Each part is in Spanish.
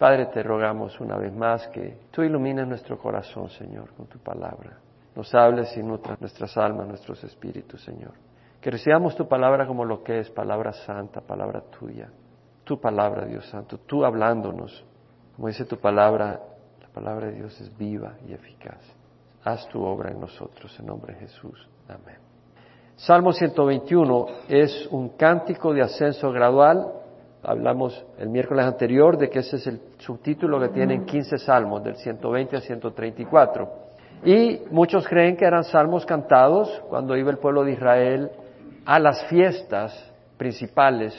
Padre, te rogamos una vez más que tú ilumines nuestro corazón, Señor, con tu palabra. Nos hables y nutras nuestras almas, nuestros espíritus, Señor. Que recibamos tu palabra como lo que es, palabra santa, palabra tuya. Tu palabra, Dios Santo, tú hablándonos. Como dice tu palabra, la palabra de Dios es viva y eficaz. Haz tu obra en nosotros, en nombre de Jesús. Amén. Salmo 121 es un cántico de ascenso gradual Hablamos el miércoles anterior de que ese es el subtítulo que tienen 15 salmos, del 120 al 134. Y muchos creen que eran salmos cantados cuando iba el pueblo de Israel a las fiestas principales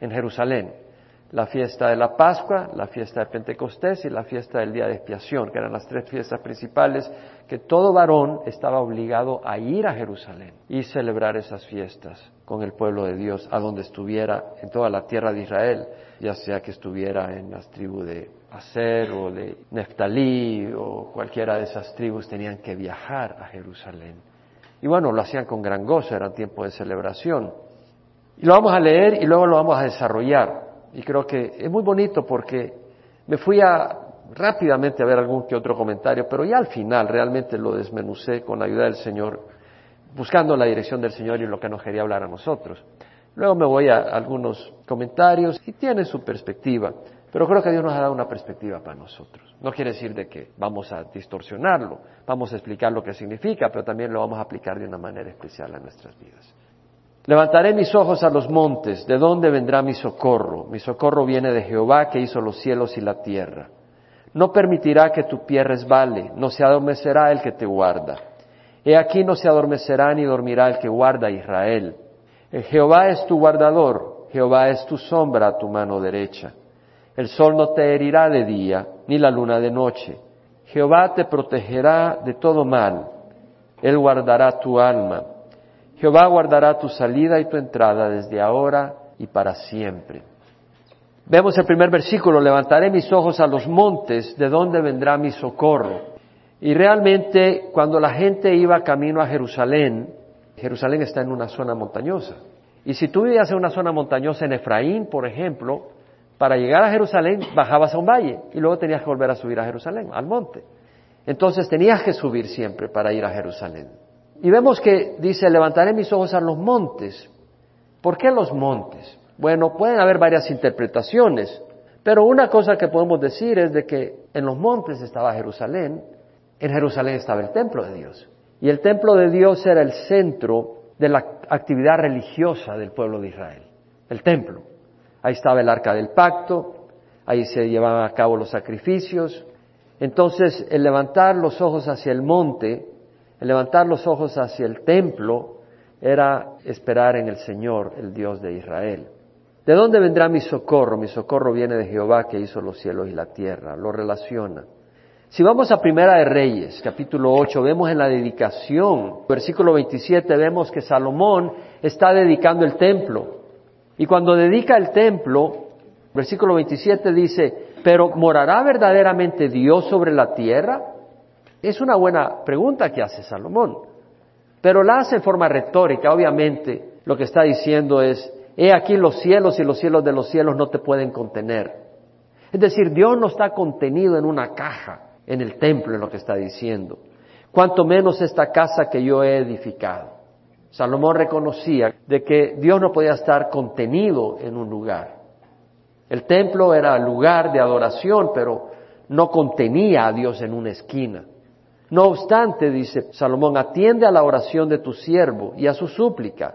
en Jerusalén la fiesta de la Pascua, la fiesta de Pentecostés y la fiesta del Día de Expiación, que eran las tres fiestas principales que todo varón estaba obligado a ir a Jerusalén y celebrar esas fiestas con el pueblo de Dios a donde estuviera en toda la tierra de Israel, ya sea que estuviera en las tribus de Aser o de Neftalí o cualquiera de esas tribus tenían que viajar a Jerusalén. Y bueno, lo hacían con gran gozo, era tiempo de celebración. Y lo vamos a leer y luego lo vamos a desarrollar. Y creo que es muy bonito porque me fui a rápidamente a ver algún que otro comentario, pero ya al final realmente lo desmenucé con la ayuda del Señor, buscando la dirección del Señor y lo que nos quería hablar a nosotros. Luego me voy a algunos comentarios y tiene su perspectiva, pero creo que Dios nos ha dado una perspectiva para nosotros. No quiere decir de que vamos a distorsionarlo, vamos a explicar lo que significa, pero también lo vamos a aplicar de una manera especial a nuestras vidas. Levantaré mis ojos a los montes, ¿de dónde vendrá mi socorro? Mi socorro viene de Jehová que hizo los cielos y la tierra. No permitirá que tu pie resbale, no se adormecerá el que te guarda. He aquí no se adormecerá ni dormirá el que guarda a Israel. El Jehová es tu guardador, Jehová es tu sombra a tu mano derecha. El sol no te herirá de día, ni la luna de noche. Jehová te protegerá de todo mal. Él guardará tu alma. Jehová guardará tu salida y tu entrada desde ahora y para siempre. Vemos el primer versículo, levantaré mis ojos a los montes, ¿de dónde vendrá mi socorro? Y realmente cuando la gente iba camino a Jerusalén, Jerusalén está en una zona montañosa. Y si tú vivías en una zona montañosa en Efraín, por ejemplo, para llegar a Jerusalén bajabas a un valle y luego tenías que volver a subir a Jerusalén, al monte. Entonces tenías que subir siempre para ir a Jerusalén. Y vemos que dice, levantaré mis ojos a los montes. ¿Por qué los montes? Bueno, pueden haber varias interpretaciones, pero una cosa que podemos decir es de que en los montes estaba Jerusalén, en Jerusalén estaba el templo de Dios. Y el templo de Dios era el centro de la actividad religiosa del pueblo de Israel, el templo. Ahí estaba el arca del pacto, ahí se llevaban a cabo los sacrificios. Entonces, el levantar los ojos hacia el monte el levantar los ojos hacia el templo era esperar en el Señor, el Dios de Israel. ¿De dónde vendrá mi socorro? Mi socorro viene de Jehová que hizo los cielos y la tierra. Lo relaciona. Si vamos a Primera de Reyes, capítulo 8, vemos en la dedicación, versículo 27, vemos que Salomón está dedicando el templo. Y cuando dedica el templo, versículo 27 dice, pero ¿morará verdaderamente Dios sobre la tierra? Es una buena pregunta que hace Salomón, pero la hace en forma retórica. Obviamente, lo que está diciendo es, he aquí los cielos y los cielos de los cielos no te pueden contener. Es decir, Dios no está contenido en una caja en el templo, en lo que está diciendo. Cuanto menos esta casa que yo he edificado. Salomón reconocía de que Dios no podía estar contenido en un lugar. El templo era lugar de adoración, pero no contenía a Dios en una esquina. No obstante, dice Salomón, atiende a la oración de tu siervo y a su súplica,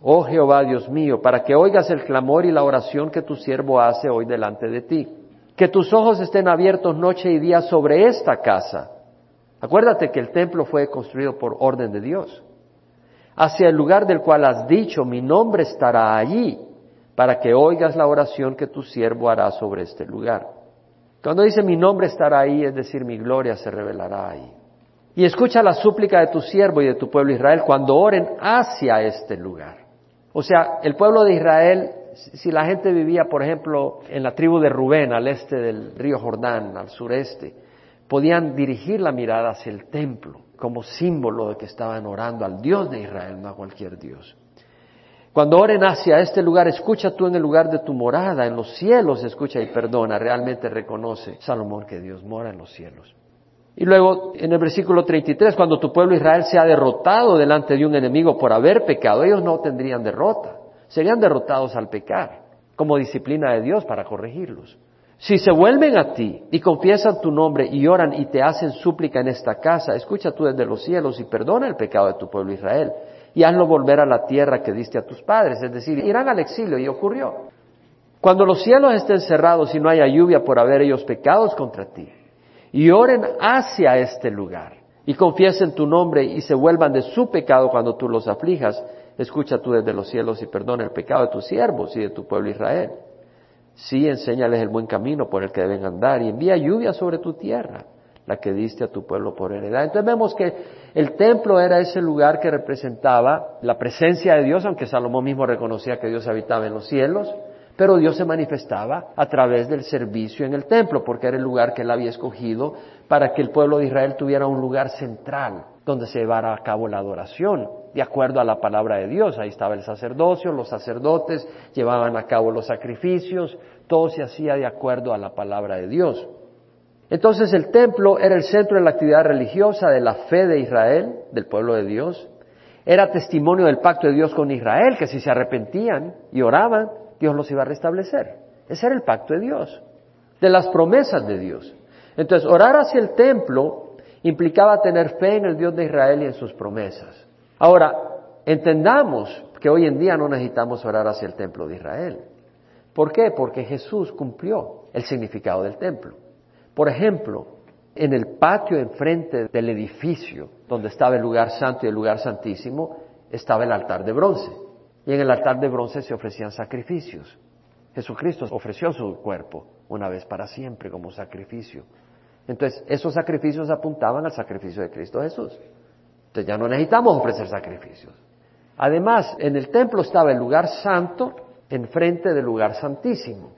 oh Jehová Dios mío, para que oigas el clamor y la oración que tu siervo hace hoy delante de ti. Que tus ojos estén abiertos noche y día sobre esta casa. Acuérdate que el templo fue construido por orden de Dios. Hacia el lugar del cual has dicho, mi nombre estará allí, para que oigas la oración que tu siervo hará sobre este lugar. Cuando dice mi nombre estará ahí, es decir, mi gloria se revelará ahí. Y escucha la súplica de tu siervo y de tu pueblo Israel cuando oren hacia este lugar. O sea, el pueblo de Israel, si la gente vivía, por ejemplo, en la tribu de Rubén, al este del río Jordán, al sureste, podían dirigir la mirada hacia el templo como símbolo de que estaban orando al Dios de Israel, no a cualquier Dios. Cuando oren hacia este lugar, escucha tú en el lugar de tu morada, en los cielos, escucha y perdona. Realmente reconoce Salomón que Dios mora en los cielos. Y luego en el versículo 33, cuando tu pueblo Israel sea derrotado delante de un enemigo por haber pecado, ellos no tendrían derrota, serían derrotados al pecar, como disciplina de Dios para corregirlos. Si se vuelven a ti y confiesan tu nombre y oran y te hacen súplica en esta casa, escucha tú desde los cielos y perdona el pecado de tu pueblo Israel y hazlo volver a la tierra que diste a tus padres, es decir, irán al exilio y ocurrió. Cuando los cielos estén cerrados y no haya lluvia por haber ellos pecados contra ti, y oren hacia este lugar, y confiesen tu nombre y se vuelvan de su pecado cuando tú los aflijas, escucha tú desde los cielos y perdona el pecado de tus siervos y de tu pueblo Israel. Sí, enséñales el buen camino por el que deben andar y envía lluvia sobre tu tierra la que diste a tu pueblo por heredad. Entonces vemos que el templo era ese lugar que representaba la presencia de Dios, aunque Salomón mismo reconocía que Dios habitaba en los cielos, pero Dios se manifestaba a través del servicio en el templo, porque era el lugar que él había escogido para que el pueblo de Israel tuviera un lugar central donde se llevara a cabo la adoración, de acuerdo a la palabra de Dios. Ahí estaba el sacerdocio, los sacerdotes llevaban a cabo los sacrificios, todo se hacía de acuerdo a la palabra de Dios. Entonces el templo era el centro de la actividad religiosa de la fe de Israel, del pueblo de Dios. Era testimonio del pacto de Dios con Israel, que si se arrepentían y oraban, Dios los iba a restablecer. Ese era el pacto de Dios, de las promesas de Dios. Entonces, orar hacia el templo implicaba tener fe en el Dios de Israel y en sus promesas. Ahora, entendamos que hoy en día no necesitamos orar hacia el templo de Israel. ¿Por qué? Porque Jesús cumplió el significado del templo. Por ejemplo, en el patio enfrente del edificio donde estaba el lugar santo y el lugar santísimo, estaba el altar de bronce. Y en el altar de bronce se ofrecían sacrificios. Jesucristo ofreció su cuerpo una vez para siempre como sacrificio. Entonces, esos sacrificios apuntaban al sacrificio de Cristo Jesús. Entonces ya no necesitamos ofrecer sacrificios. Además, en el templo estaba el lugar santo enfrente del lugar santísimo.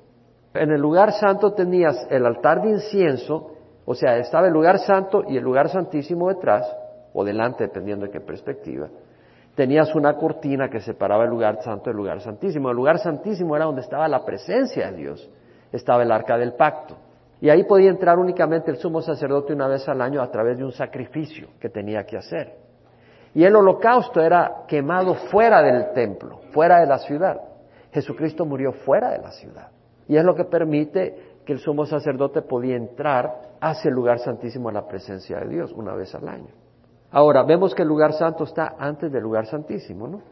En el lugar santo tenías el altar de incienso, o sea, estaba el lugar santo y el lugar santísimo detrás, o delante, dependiendo de qué perspectiva. Tenías una cortina que separaba el lugar santo del lugar santísimo. El lugar santísimo era donde estaba la presencia de Dios. Estaba el arca del pacto. Y ahí podía entrar únicamente el sumo sacerdote una vez al año a través de un sacrificio que tenía que hacer. Y el holocausto era quemado fuera del templo, fuera de la ciudad. Jesucristo murió fuera de la ciudad. Y es lo que permite que el sumo sacerdote podía entrar hacia el lugar santísimo a la presencia de Dios una vez al año. Ahora, vemos que el lugar santo está antes del lugar santísimo, ¿no?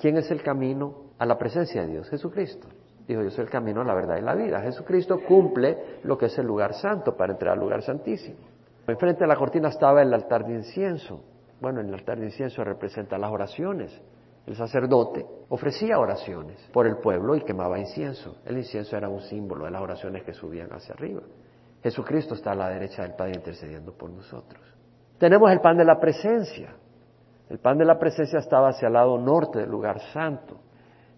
¿Quién es el camino a la presencia de Dios? Jesucristo. Dijo, yo soy el camino, la verdad y la vida. Jesucristo cumple lo que es el lugar santo para entrar al lugar santísimo. Enfrente de la cortina estaba el altar de incienso. Bueno, el altar de incienso representa las oraciones el sacerdote ofrecía oraciones por el pueblo y quemaba incienso. El incienso era un símbolo de las oraciones que subían hacia arriba. Jesucristo está a la derecha del Padre intercediendo por nosotros. Tenemos el pan de la presencia. El pan de la presencia estaba hacia el lado norte del lugar santo.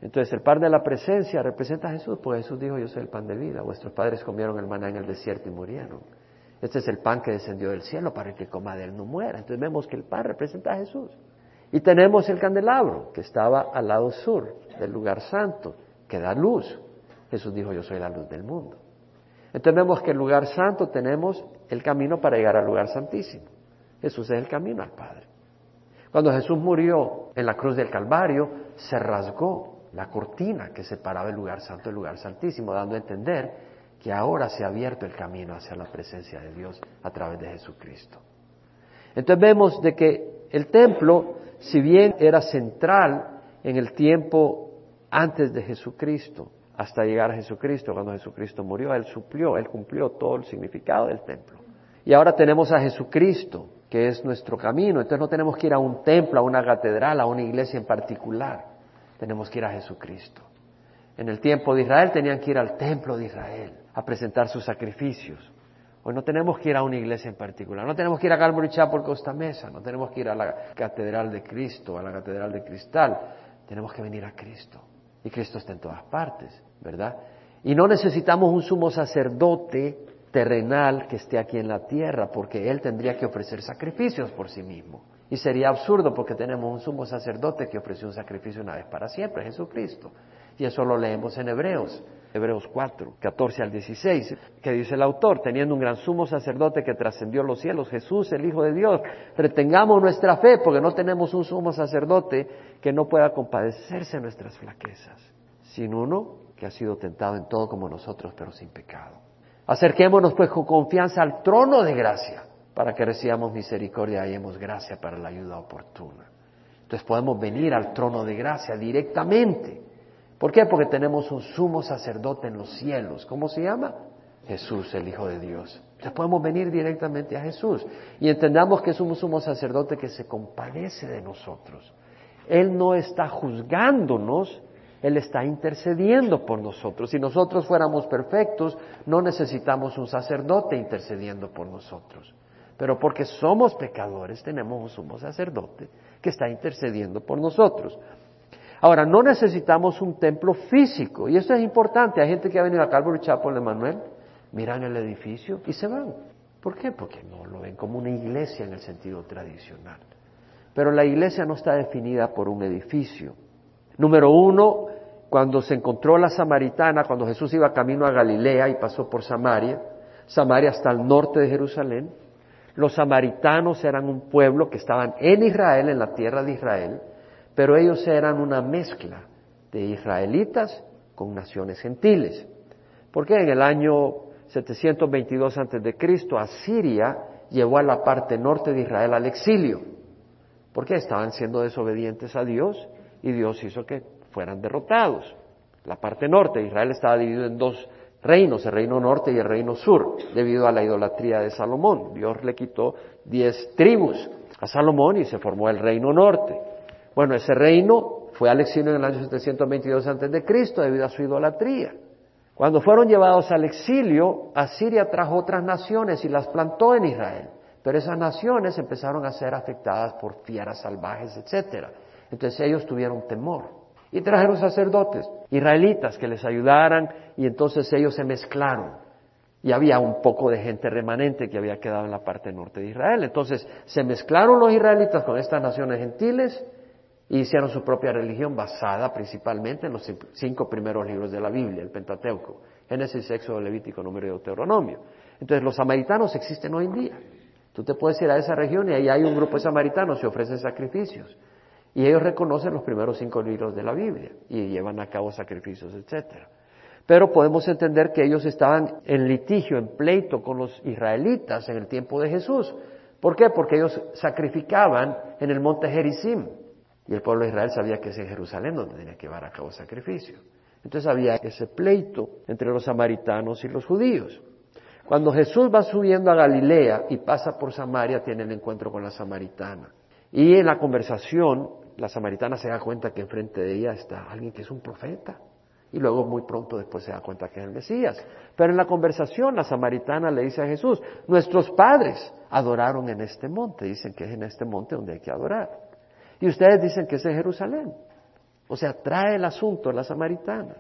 Entonces el pan de la presencia representa a Jesús, pues Jesús dijo, yo soy el pan de vida. Vuestros padres comieron el maná en el desierto y murieron. Este es el pan que descendió del cielo para que coma de él no muera. Entonces vemos que el pan representa a Jesús. Y tenemos el candelabro, que estaba al lado sur del lugar santo, que da luz. Jesús dijo, yo soy la luz del mundo. Entendemos que el lugar santo tenemos el camino para llegar al lugar santísimo. Jesús es el camino al Padre. Cuando Jesús murió en la cruz del Calvario, se rasgó la cortina que separaba el lugar santo del lugar santísimo, dando a entender que ahora se ha abierto el camino hacia la presencia de Dios a través de Jesucristo. Entonces vemos de que el templo si bien era central en el tiempo antes de Jesucristo, hasta llegar a Jesucristo, cuando Jesucristo murió, Él suplió, Él cumplió todo el significado del templo. Y ahora tenemos a Jesucristo, que es nuestro camino, entonces no tenemos que ir a un templo, a una catedral, a una iglesia en particular, tenemos que ir a Jesucristo. En el tiempo de Israel tenían que ir al templo de Israel a presentar sus sacrificios. Hoy no tenemos que ir a una iglesia en particular, no tenemos que ir a Calvary Chapel Costa Mesa, no tenemos que ir a la Catedral de Cristo, a la Catedral de Cristal, tenemos que venir a Cristo. Y Cristo está en todas partes, ¿verdad? Y no necesitamos un sumo sacerdote terrenal que esté aquí en la tierra, porque Él tendría que ofrecer sacrificios por sí mismo. Y sería absurdo porque tenemos un sumo sacerdote que ofreció un sacrificio una vez para siempre, Jesucristo. Y eso lo leemos en Hebreos, Hebreos 4, 14 al 16, que dice el autor, teniendo un gran sumo sacerdote que trascendió los cielos, Jesús, el Hijo de Dios, retengamos nuestra fe porque no tenemos un sumo sacerdote que no pueda compadecerse de nuestras flaquezas, sino uno que ha sido tentado en todo como nosotros, pero sin pecado. Acerquémonos pues con confianza al trono de gracia para que recibamos misericordia y hemos gracia para la ayuda oportuna. Entonces podemos venir al trono de gracia directamente. ¿Por qué? Porque tenemos un sumo sacerdote en los cielos. ¿Cómo se llama? Jesús, el Hijo de Dios. Entonces podemos venir directamente a Jesús y entendamos que es un sumo sacerdote que se compadece de nosotros. Él no está juzgándonos, Él está intercediendo por nosotros. Si nosotros fuéramos perfectos, no necesitamos un sacerdote intercediendo por nosotros. Pero porque somos pecadores, tenemos un sumo sacerdote que está intercediendo por nosotros. Ahora, no necesitamos un templo físico, y eso es importante. Hay gente que ha venido a Calvary Chapel de Manuel, miran el edificio y se van. ¿Por qué? Porque no lo ven como una iglesia en el sentido tradicional. Pero la iglesia no está definida por un edificio. Número uno, cuando se encontró la samaritana, cuando Jesús iba camino a Galilea y pasó por Samaria, Samaria está al norte de Jerusalén, los samaritanos eran un pueblo que estaban en Israel, en la tierra de Israel, pero ellos eran una mezcla de israelitas con naciones gentiles. Porque en el año 722 a.C., Asiria llevó a la parte norte de Israel al exilio, porque estaban siendo desobedientes a Dios y Dios hizo que fueran derrotados. La parte norte de Israel estaba dividido en dos reinos, el reino norte y el reino sur, debido a la idolatría de Salomón. Dios le quitó diez tribus a Salomón y se formó el reino norte. Bueno, ese reino fue al exilio en el año 722 a.C. debido a su idolatría. Cuando fueron llevados al exilio, Asiria trajo otras naciones y las plantó en Israel. Pero esas naciones empezaron a ser afectadas por fieras salvajes, etc. Entonces ellos tuvieron temor. Y trajeron sacerdotes israelitas que les ayudaran y entonces ellos se mezclaron. Y había un poco de gente remanente que había quedado en la parte norte de Israel. Entonces se mezclaron los israelitas con estas naciones gentiles y hicieron su propia religión basada principalmente en los cinco primeros libros de la Biblia, el Pentateuco, Génesis, Éxodo, Levítico, Número y Deuteronomio. Entonces los samaritanos existen hoy en día. Tú te puedes ir a esa región y ahí hay un grupo de samaritanos y ofrecen sacrificios. Y ellos reconocen los primeros cinco libros de la Biblia y llevan a cabo sacrificios, etcétera. Pero podemos entender que ellos estaban en litigio, en pleito con los israelitas en el tiempo de Jesús. ¿Por qué? Porque ellos sacrificaban en el monte Gerizim. Y el pueblo de Israel sabía que es en Jerusalén donde tenía que llevar a cabo sacrificio. Entonces había ese pleito entre los samaritanos y los judíos. Cuando Jesús va subiendo a Galilea y pasa por Samaria, tiene el encuentro con la samaritana. Y en la conversación, la samaritana se da cuenta que enfrente de ella está alguien que es un profeta. Y luego muy pronto después se da cuenta que es el Mesías. Pero en la conversación la samaritana le dice a Jesús, nuestros padres adoraron en este monte. Dicen que es en este monte donde hay que adorar. Y ustedes dicen que es en Jerusalén. O sea, trae el asunto la samaritana.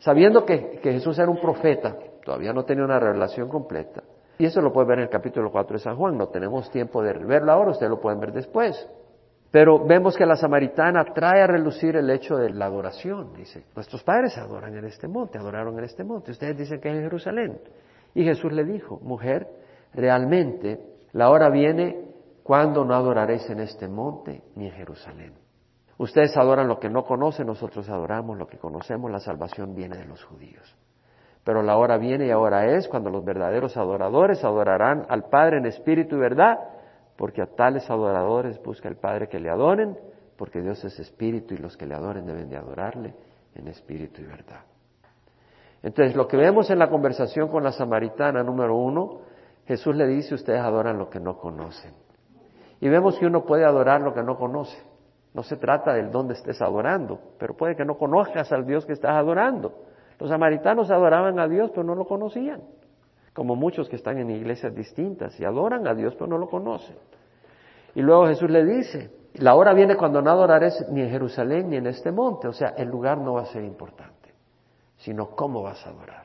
Sabiendo que, que Jesús era un profeta, todavía no tenía una revelación completa. Y eso lo puede ver en el capítulo 4 de San Juan. No tenemos tiempo de verlo ahora, ustedes lo pueden ver después. Pero vemos que la samaritana trae a relucir el hecho de la adoración. Dice, nuestros padres adoran en este monte, adoraron en este monte. Ustedes dicen que es en Jerusalén. Y Jesús le dijo, mujer, realmente la hora viene cuando no adoraréis en este monte ni en Jerusalén. Ustedes adoran lo que no conocen, nosotros adoramos lo que conocemos, la salvación viene de los judíos. Pero la hora viene y ahora es cuando los verdaderos adoradores adorarán al Padre en espíritu y verdad, porque a tales adoradores busca el Padre que le adoren, porque Dios es espíritu y los que le adoren deben de adorarle en espíritu y verdad. Entonces, lo que vemos en la conversación con la samaritana número uno, Jesús le dice, ustedes adoran lo que no conocen. Y vemos que uno puede adorar lo que no conoce. No se trata del dónde estés adorando, pero puede que no conozcas al Dios que estás adorando. Los samaritanos adoraban a Dios, pero no lo conocían, como muchos que están en iglesias distintas y adoran a Dios, pero no lo conocen. Y luego Jesús le dice, la hora viene cuando no adorares ni en Jerusalén ni en este monte, o sea, el lugar no va a ser importante, sino cómo vas a adorar.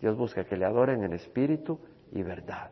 Dios busca que le adoren en espíritu y verdad.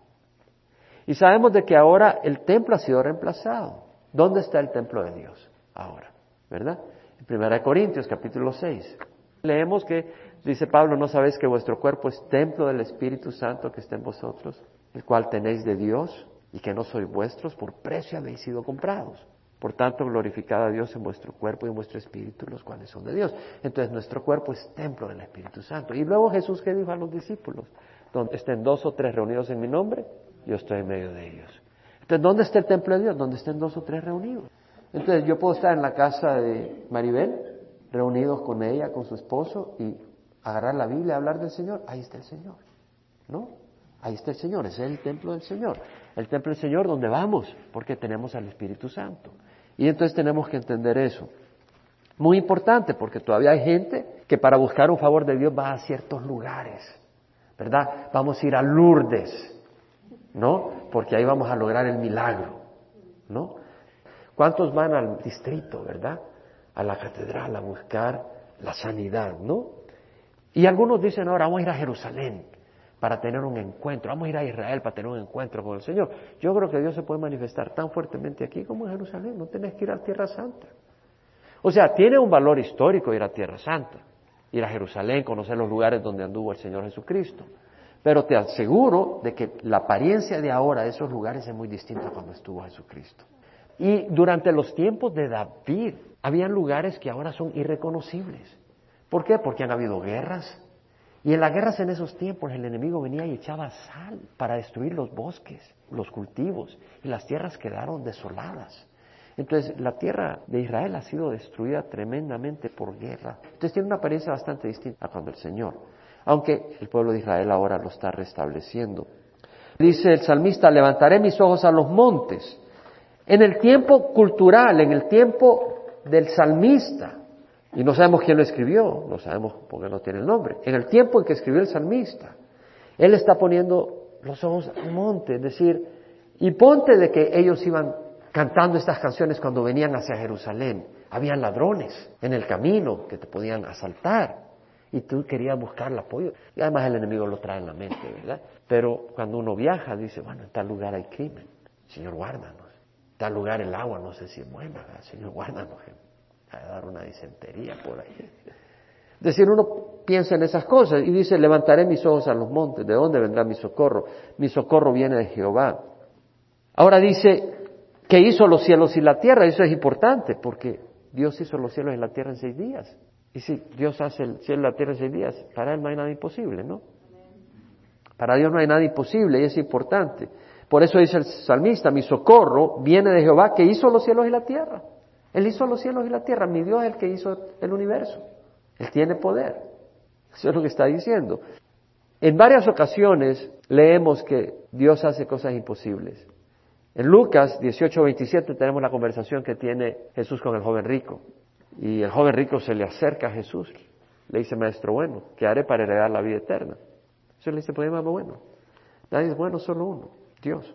Y sabemos de que ahora el templo ha sido reemplazado. ¿Dónde está el templo de Dios ahora? ¿Verdad? En 1 Corintios capítulo 6. Leemos que dice Pablo, ¿no sabéis que vuestro cuerpo es templo del Espíritu Santo que está en vosotros, el cual tenéis de Dios y que no sois vuestros, por precio habéis sido comprados? Por tanto, glorificad a Dios en vuestro cuerpo y en vuestro espíritu, los cuales son de Dios. Entonces, nuestro cuerpo es templo del Espíritu Santo. Y luego Jesús, ¿qué dijo a los discípulos? Donde estén dos o tres reunidos en mi nombre, yo estoy en medio de ellos. Entonces, ¿dónde está el templo de Dios? Donde estén dos o tres reunidos. Entonces, yo puedo estar en la casa de Maribel, reunidos con ella, con su esposo, y agarrar la Biblia y hablar del Señor. Ahí está el Señor. ¿No? Ahí está el Señor, ese es el templo del Señor. El templo del Señor donde vamos, porque tenemos al Espíritu Santo. Y entonces tenemos que entender eso. Muy importante, porque todavía hay gente que para buscar un favor de Dios va a ciertos lugares, ¿verdad? Vamos a ir a Lourdes, ¿no? Porque ahí vamos a lograr el milagro, ¿no? ¿Cuántos van al distrito, verdad? A la catedral a buscar la sanidad, ¿no? Y algunos dicen ahora vamos a ir a Jerusalén para tener un encuentro, vamos a ir a Israel para tener un encuentro con el Señor. Yo creo que Dios se puede manifestar tan fuertemente aquí como en Jerusalén, no tenés que ir a Tierra Santa. O sea, tiene un valor histórico ir a Tierra Santa, ir a Jerusalén, conocer los lugares donde anduvo el Señor Jesucristo. Pero te aseguro de que la apariencia de ahora de esos lugares es muy distinta a cuando estuvo Jesucristo. Y durante los tiempos de David, habían lugares que ahora son irreconocibles. ¿Por qué? Porque han habido guerras, y en las guerras en esos tiempos el enemigo venía y echaba sal para destruir los bosques, los cultivos, y las tierras quedaron desoladas. Entonces la tierra de Israel ha sido destruida tremendamente por guerra. Entonces tiene una apariencia bastante distinta a cuando el Señor, aunque el pueblo de Israel ahora lo está restableciendo. Dice el salmista, levantaré mis ojos a los montes. En el tiempo cultural, en el tiempo del salmista, y no sabemos quién lo escribió, no sabemos por qué no tiene el nombre. En el tiempo en que escribió el salmista, él está poniendo los ojos al monte, es decir, y ponte de que ellos iban cantando estas canciones cuando venían hacia Jerusalén. Habían ladrones en el camino que te podían asaltar y tú querías buscar el apoyo. Y además el enemigo lo trae en la mente, ¿verdad? Pero cuando uno viaja dice, bueno, en tal lugar hay crimen, Señor, guárdanos. Tal lugar el agua no sé si es buena, Señor, guárdanos a dar una disentería por ahí. Decir, uno piensa en esas cosas y dice, levantaré mis ojos a los montes, ¿de dónde vendrá mi socorro? Mi socorro viene de Jehová. Ahora dice que hizo los cielos y la tierra, eso es importante, porque Dios hizo los cielos y la tierra en seis días. Y si Dios hace el cielo y la tierra en seis días, para Él no hay nada imposible, ¿no? Para Dios no hay nada imposible y es importante. Por eso dice el salmista, mi socorro viene de Jehová que hizo los cielos y la tierra. Él hizo los cielos y la tierra, mi Dios es el que hizo el universo. Él tiene poder. Eso es lo que está diciendo. En varias ocasiones leemos que Dios hace cosas imposibles. En Lucas 18:27 tenemos la conversación que tiene Jesús con el joven rico. Y el joven rico se le acerca a Jesús. Le dice, maestro bueno, ¿qué haré para heredar la vida eterna? Eso le dice, pues bueno. Nadie es bueno, solo uno, Dios.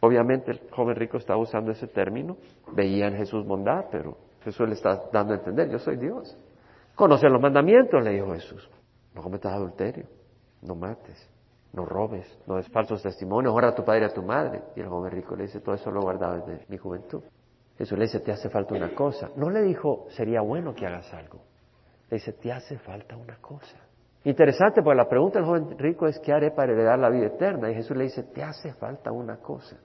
Obviamente el joven rico estaba usando ese término, veía en Jesús bondad, pero Jesús le está dando a entender, yo soy Dios. Conoce los mandamientos, le dijo Jesús. No cometas adulterio, no mates, no robes, no des falsos testimonios, honra a tu padre y a tu madre. Y el joven rico le dice, todo eso lo he guardado desde mi juventud. Jesús le dice, te hace falta una cosa. No le dijo, sería bueno que hagas algo. Le dice, te hace falta una cosa. Interesante, porque la pregunta del joven rico es, ¿qué haré para heredar la vida eterna? Y Jesús le dice, te hace falta una cosa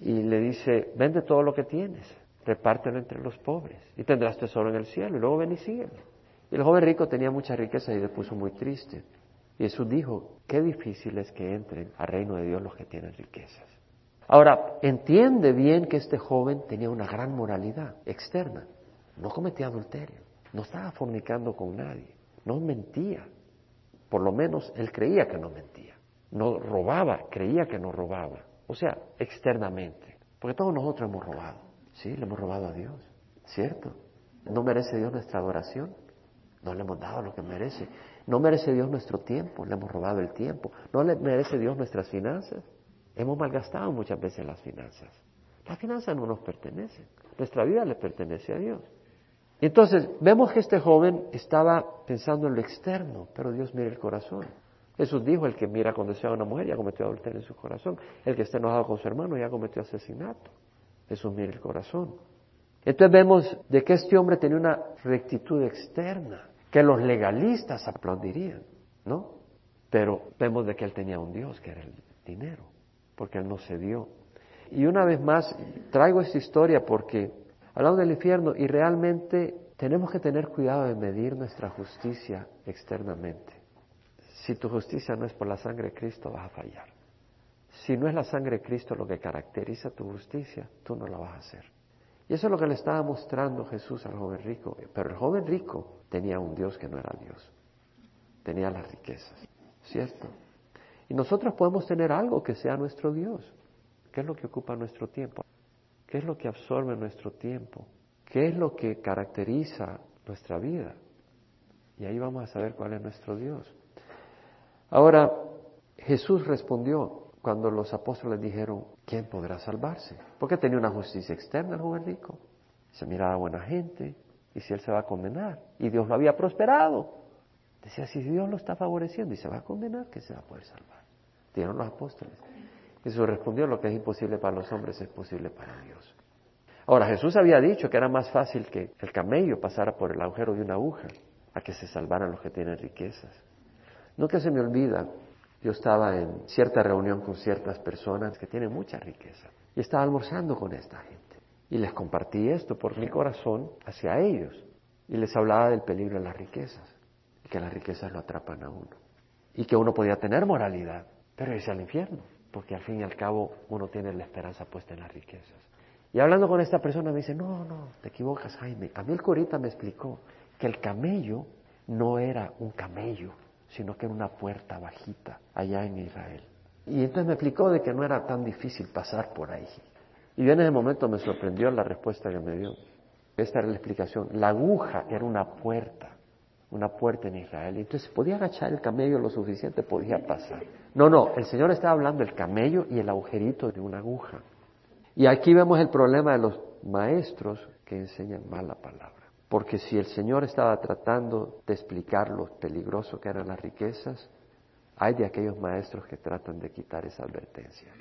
y le dice, vende todo lo que tienes, repártelo entre los pobres y tendrás tesoro en el cielo y luego ven y sígueme. Y el joven rico tenía mucha riqueza y se puso muy triste. Y Jesús dijo, qué difícil es que entren al reino de Dios los que tienen riquezas. Ahora, entiende bien que este joven tenía una gran moralidad externa. No cometía adulterio, no estaba fornicando con nadie, no mentía. Por lo menos él creía que no mentía. No robaba, creía que no robaba. O sea, externamente. Porque todos nosotros hemos robado. Sí, le hemos robado a Dios. ¿Cierto? ¿No merece Dios nuestra adoración? No le hemos dado lo que merece. No merece Dios nuestro tiempo, le hemos robado el tiempo. No le merece Dios nuestras finanzas. Hemos malgastado muchas veces las finanzas. Las finanzas no nos pertenecen. Nuestra vida le pertenece a Dios. Entonces, vemos que este joven estaba pensando en lo externo, pero Dios mira el corazón. Jesús dijo, el que mira con deseo a una mujer ya cometió adulterio en su corazón. El que está enojado con su hermano ya cometió asesinato. Jesús mira el corazón. Entonces vemos de que este hombre tenía una rectitud externa, que los legalistas aplaudirían, ¿no? Pero vemos de que él tenía un Dios, que era el dinero, porque él no se dio. Y una vez más, traigo esta historia porque hablamos del infierno y realmente tenemos que tener cuidado de medir nuestra justicia externamente. Si tu justicia no es por la sangre de Cristo, vas a fallar. Si no es la sangre de Cristo lo que caracteriza tu justicia, tú no la vas a hacer. Y eso es lo que le estaba mostrando Jesús al joven rico. Pero el joven rico tenía un Dios que no era Dios. Tenía las riquezas. ¿Cierto? Y nosotros podemos tener algo que sea nuestro Dios. ¿Qué es lo que ocupa nuestro tiempo? ¿Qué es lo que absorbe nuestro tiempo? ¿Qué es lo que caracteriza nuestra vida? Y ahí vamos a saber cuál es nuestro Dios. Ahora, Jesús respondió cuando los apóstoles dijeron, ¿quién podrá salvarse? Porque tenía una justicia externa el joven rico. Se miraba buena gente, y si él se va a condenar, y Dios lo había prosperado. Decía, si Dios lo está favoreciendo y se va a condenar, ¿qué se va a poder salvar? Dijeron los apóstoles. Jesús respondió, lo que es imposible para los hombres es posible para Dios. Ahora, Jesús había dicho que era más fácil que el camello pasara por el agujero de una aguja a que se salvaran los que tienen riquezas. Nunca se me olvida, yo estaba en cierta reunión con ciertas personas que tienen mucha riqueza y estaba almorzando con esta gente y les compartí esto por mi corazón hacia ellos y les hablaba del peligro de las riquezas y que las riquezas lo atrapan a uno y que uno podía tener moralidad, pero irse al infierno porque al fin y al cabo uno tiene la esperanza puesta en las riquezas. Y hablando con esta persona me dice, no, no, te equivocas Jaime. A mí el curita me explicó que el camello no era un camello, sino que era una puerta bajita allá en Israel. Y entonces me explicó de que no era tan difícil pasar por ahí. Y yo en ese momento me sorprendió la respuesta que me dio. Esta era la explicación. La aguja era una puerta, una puerta en Israel. Entonces podía agachar el camello lo suficiente, podía pasar. No, no, el Señor estaba hablando del camello y el agujerito de una aguja. Y aquí vemos el problema de los maestros que enseñan mal la palabra. Porque si el Señor estaba tratando de explicar lo peligroso que eran las riquezas, hay de aquellos maestros que tratan de quitar esa advertencia.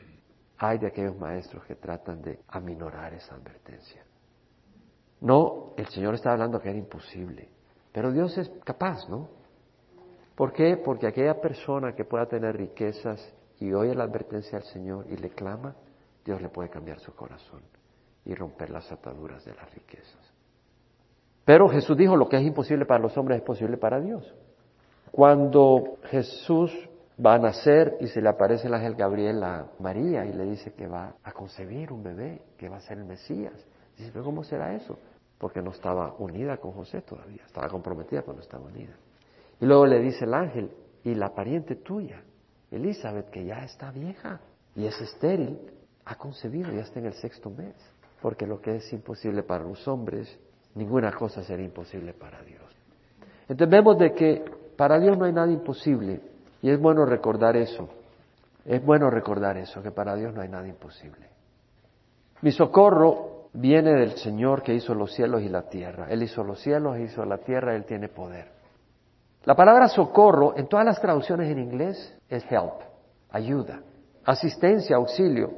Hay de aquellos maestros que tratan de aminorar esa advertencia. No, el Señor estaba hablando que era imposible, pero Dios es capaz, ¿no? ¿Por qué? Porque aquella persona que pueda tener riquezas y oye la advertencia del Señor y le clama, Dios le puede cambiar su corazón y romper las ataduras de las riquezas. Pero Jesús dijo, lo que es imposible para los hombres es posible para Dios. Cuando Jesús va a nacer y se le aparece el ángel Gabriel a María y le dice que va a concebir un bebé, que va a ser el Mesías. Dice, pero ¿cómo será eso? Porque no estaba unida con José todavía, estaba comprometida, pero no estaba unida. Y luego le dice el ángel, y la pariente tuya, Elizabeth, que ya está vieja y es estéril, ha concebido, ya está en el sexto mes. Porque lo que es imposible para los hombres ninguna cosa será imposible para Dios. Entonces vemos de que para Dios no hay nada imposible y es bueno recordar eso. Es bueno recordar eso, que para Dios no hay nada imposible. Mi socorro viene del Señor que hizo los cielos y la tierra. Él hizo los cielos, hizo la tierra, Él tiene poder. La palabra socorro en todas las traducciones en inglés es help, ayuda, asistencia, auxilio.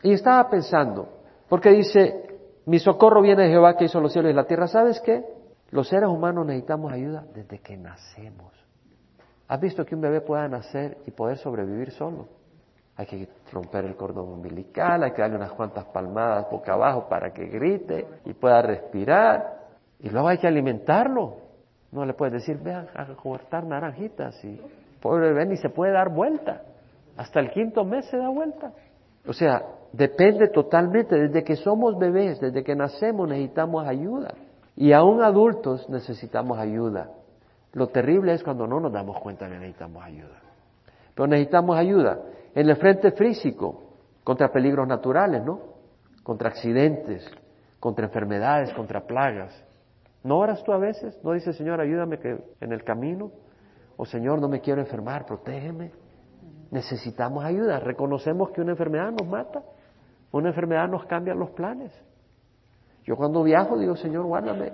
Y estaba pensando, porque dice, mi socorro viene de Jehová que hizo los cielos y la tierra. ¿Sabes qué? Los seres humanos necesitamos ayuda desde que nacemos. ¿Has visto que un bebé pueda nacer y poder sobrevivir solo? Hay que romper el cordón umbilical, hay que darle unas cuantas palmadas boca abajo para que grite y pueda respirar. Y luego hay que alimentarlo. No le puedes decir, vean a cortar naranjitas y pobre bebé ni se puede dar vuelta. Hasta el quinto mes se da vuelta. O sea, depende totalmente, desde que somos bebés, desde que nacemos necesitamos ayuda. Y aún adultos necesitamos ayuda. Lo terrible es cuando no nos damos cuenta que necesitamos ayuda. Pero necesitamos ayuda en el frente físico, contra peligros naturales, ¿no? Contra accidentes, contra enfermedades, contra plagas. ¿No oras tú a veces? ¿No dices, Señor, ayúdame que en el camino? O Señor, no me quiero enfermar, protégeme necesitamos ayuda. Reconocemos que una enfermedad nos mata, una enfermedad nos cambia los planes. Yo cuando viajo digo, Señor, guárdame.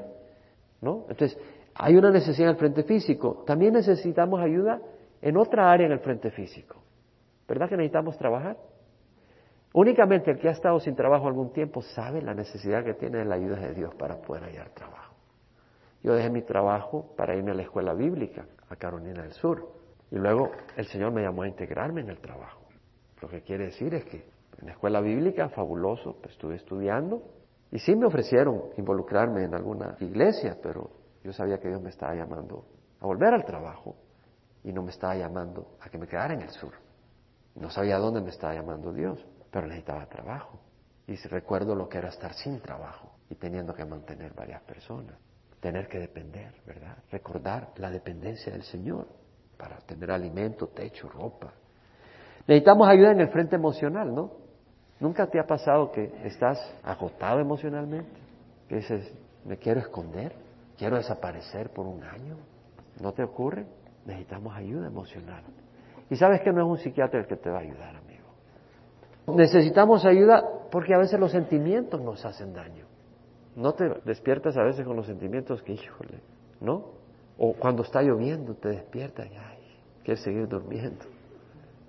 ¿No? Entonces, hay una necesidad en el frente físico. También necesitamos ayuda en otra área en el frente físico. ¿Verdad que necesitamos trabajar? Únicamente el que ha estado sin trabajo algún tiempo sabe la necesidad que tiene de la ayuda de Dios para poder hallar trabajo. Yo dejé mi trabajo para irme a la escuela bíblica, a Carolina del Sur. Y luego el Señor me llamó a integrarme en el trabajo. Lo que quiere decir es que en la escuela bíblica, fabuloso, pues, estuve estudiando. Y sí me ofrecieron involucrarme en alguna iglesia, pero yo sabía que Dios me estaba llamando a volver al trabajo y no me estaba llamando a que me quedara en el sur. No sabía dónde me estaba llamando Dios, pero necesitaba trabajo. Y recuerdo lo que era estar sin trabajo y teniendo que mantener varias personas, tener que depender, ¿verdad? Recordar la dependencia del Señor para tener alimento, techo, ropa. Necesitamos ayuda en el frente emocional, ¿no? ¿Nunca te ha pasado que estás agotado emocionalmente? Que dices, me quiero esconder, quiero desaparecer por un año. ¿No te ocurre? Necesitamos ayuda emocional. Y sabes que no es un psiquiatra el que te va a ayudar, amigo. Necesitamos ayuda porque a veces los sentimientos nos hacen daño. No te despiertas a veces con los sentimientos que, híjole, ¿no? O cuando está lloviendo te despiertas y, ay, quieres seguir durmiendo.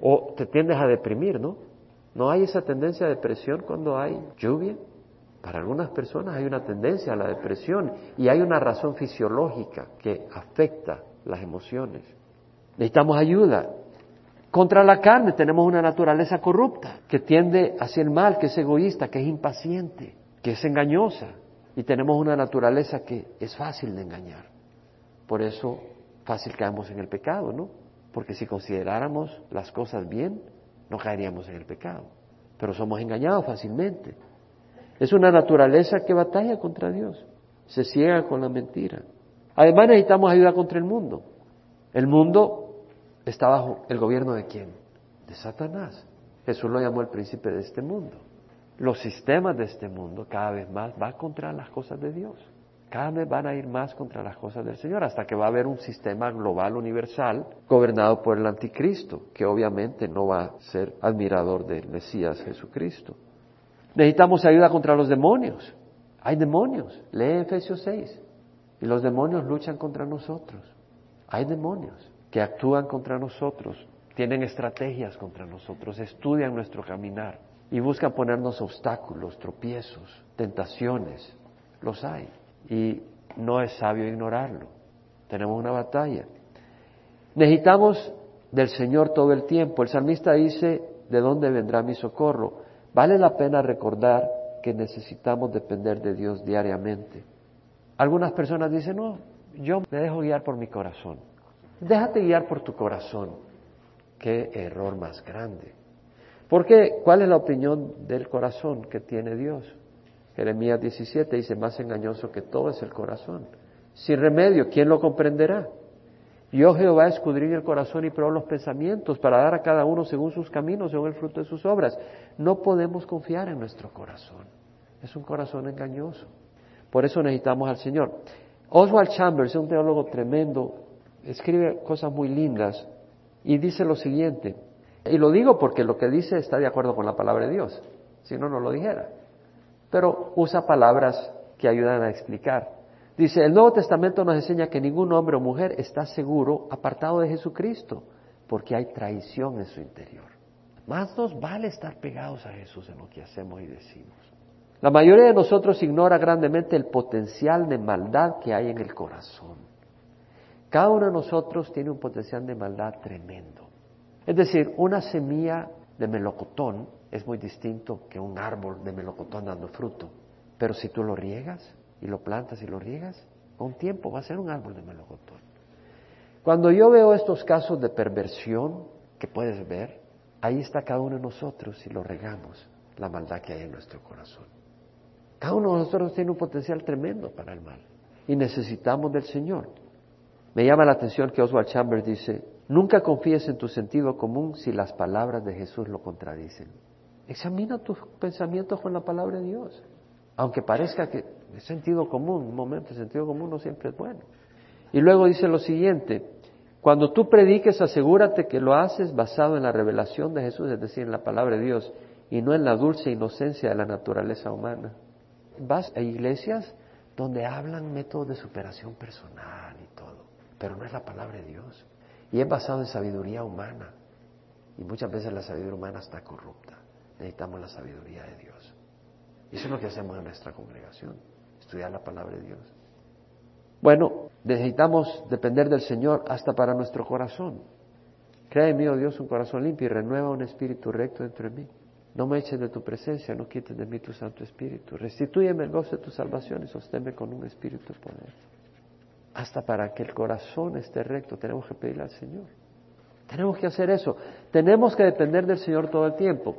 O te tiendes a deprimir, ¿no? ¿No hay esa tendencia a depresión cuando hay lluvia? Para algunas personas hay una tendencia a la depresión y hay una razón fisiológica que afecta las emociones. Necesitamos ayuda. Contra la carne tenemos una naturaleza corrupta que tiende hacia el mal, que es egoísta, que es impaciente, que es engañosa. Y tenemos una naturaleza que es fácil de engañar. Por eso fácil caemos en el pecado, ¿no? Porque si consideráramos las cosas bien, no caeríamos en el pecado. Pero somos engañados fácilmente. Es una naturaleza que batalla contra Dios, se ciega con la mentira. Además necesitamos ayuda contra el mundo. El mundo está bajo el gobierno de quién? De Satanás. Jesús lo llamó el príncipe de este mundo. Los sistemas de este mundo cada vez más van contra las cosas de Dios. Cada vez van a ir más contra las cosas del Señor, hasta que va a haber un sistema global universal gobernado por el anticristo, que obviamente no va a ser admirador del Mesías Jesucristo. Necesitamos ayuda contra los demonios. Hay demonios. Lee Efesios 6. Y los demonios luchan contra nosotros. Hay demonios que actúan contra nosotros, tienen estrategias contra nosotros, estudian nuestro caminar y buscan ponernos obstáculos, tropiezos, tentaciones. Los hay. Y no es sabio ignorarlo. Tenemos una batalla. Necesitamos del Señor todo el tiempo. El salmista dice, ¿de dónde vendrá mi socorro? Vale la pena recordar que necesitamos depender de Dios diariamente. Algunas personas dicen, no, yo me dejo guiar por mi corazón. Déjate guiar por tu corazón. Qué error más grande. Porque, ¿cuál es la opinión del corazón que tiene Dios? Jeremías 17 dice, más engañoso que todo es el corazón. Sin remedio, ¿quién lo comprenderá? Yo Jehová escudriña el corazón y prueba los pensamientos para dar a cada uno según sus caminos, según el fruto de sus obras. No podemos confiar en nuestro corazón. Es un corazón engañoso. Por eso necesitamos al Señor. Oswald Chambers un teólogo tremendo, escribe cosas muy lindas y dice lo siguiente, y lo digo porque lo que dice está de acuerdo con la palabra de Dios, si no, no lo dijera, pero usa palabras que ayudan a explicar. Dice, el Nuevo Testamento nos enseña que ningún hombre o mujer está seguro apartado de Jesucristo, porque hay traición en su interior. Más nos vale estar pegados a Jesús en lo que hacemos y decimos. La mayoría de nosotros ignora grandemente el potencial de maldad que hay en el corazón. Cada uno de nosotros tiene un potencial de maldad tremendo. Es decir, una semilla de melocotón es muy distinto que un árbol de melocotón dando fruto. Pero si tú lo riegas, y lo plantas y lo riegas, con tiempo va a ser un árbol de melocotón. Cuando yo veo estos casos de perversión que puedes ver, ahí está cada uno de nosotros y lo regamos, la maldad que hay en nuestro corazón. Cada uno de nosotros tiene un potencial tremendo para el mal y necesitamos del Señor. Me llama la atención que Oswald Chambers dice, nunca confíes en tu sentido común si las palabras de Jesús lo contradicen. Examina tus pensamientos con la palabra de Dios. Aunque parezca que es sentido común, un momento, el sentido común no siempre es bueno. Y luego dice lo siguiente, cuando tú prediques, asegúrate que lo haces basado en la revelación de Jesús, es decir, en la palabra de Dios, y no en la dulce inocencia de la naturaleza humana. Vas a iglesias donde hablan métodos de superación personal y todo, pero no es la palabra de Dios. Y es basado en sabiduría humana. Y muchas veces la sabiduría humana está corrupta. necesitamos la sabiduría de Dios. Y eso es lo que hacemos en nuestra congregación, estudiar la palabra de Dios. Bueno, necesitamos depender del Señor hasta para nuestro corazón. Crea en mí, oh Dios, un corazón limpio y renueva un espíritu recto dentro de mí. No me eches de tu presencia, no quites de mí tu Santo Espíritu. Restitúyeme el gozo de tu salvación y sosténme con un espíritu de poder. Hasta para que el corazón esté recto, tenemos que pedirle al Señor. Tenemos que hacer eso. Tenemos que depender del Señor todo el tiempo.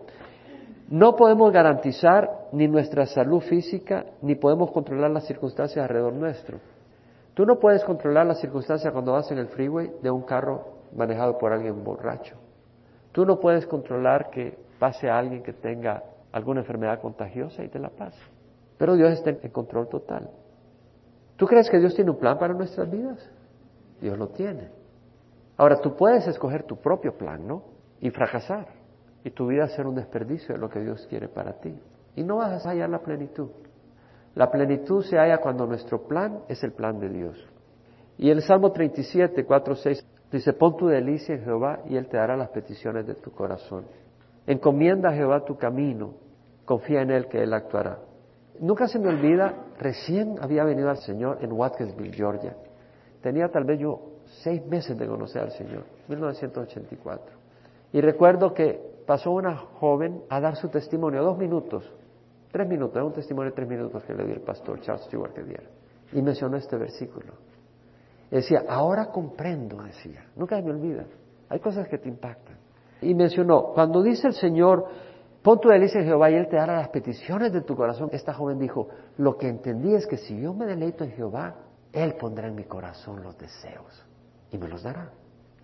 No podemos garantizar ni nuestra salud física, ni podemos controlar las circunstancias alrededor nuestro. Tú no puedes controlar las circunstancias cuando vas en el freeway de un carro manejado por alguien borracho. Tú no puedes controlar que pase a alguien que tenga alguna enfermedad contagiosa y te la pase. Pero Dios está en control total. ¿Tú crees que Dios tiene un plan para nuestras vidas? Dios lo tiene. Ahora, tú puedes escoger tu propio plan, ¿no? Y fracasar y tu vida ser un desperdicio de lo que Dios quiere para ti. Y no vas a hallar la plenitud. La plenitud se halla cuando nuestro plan es el plan de Dios. Y el Salmo 37, 4, 6 dice, pon tu delicia en Jehová y Él te dará las peticiones de tu corazón. Encomienda a Jehová tu camino, confía en Él que Él actuará. Nunca se me olvida, recién había venido al Señor en Watkinsville, Georgia. Tenía tal vez yo seis meses de conocer al Señor, 1984. Y recuerdo que pasó una joven a dar su testimonio, dos minutos, tres minutos, era un testimonio de tres minutos que le dio el pastor Charles Stewart que diera. Y mencionó este versículo. Decía, ahora comprendo, decía, nunca me olvida, hay cosas que te impactan. Y mencionó, cuando dice el Señor, pon tu delicia en Jehová y Él te dará las peticiones de tu corazón, esta joven dijo, lo que entendí es que si yo me deleito en Jehová, Él pondrá en mi corazón los deseos y me los dará.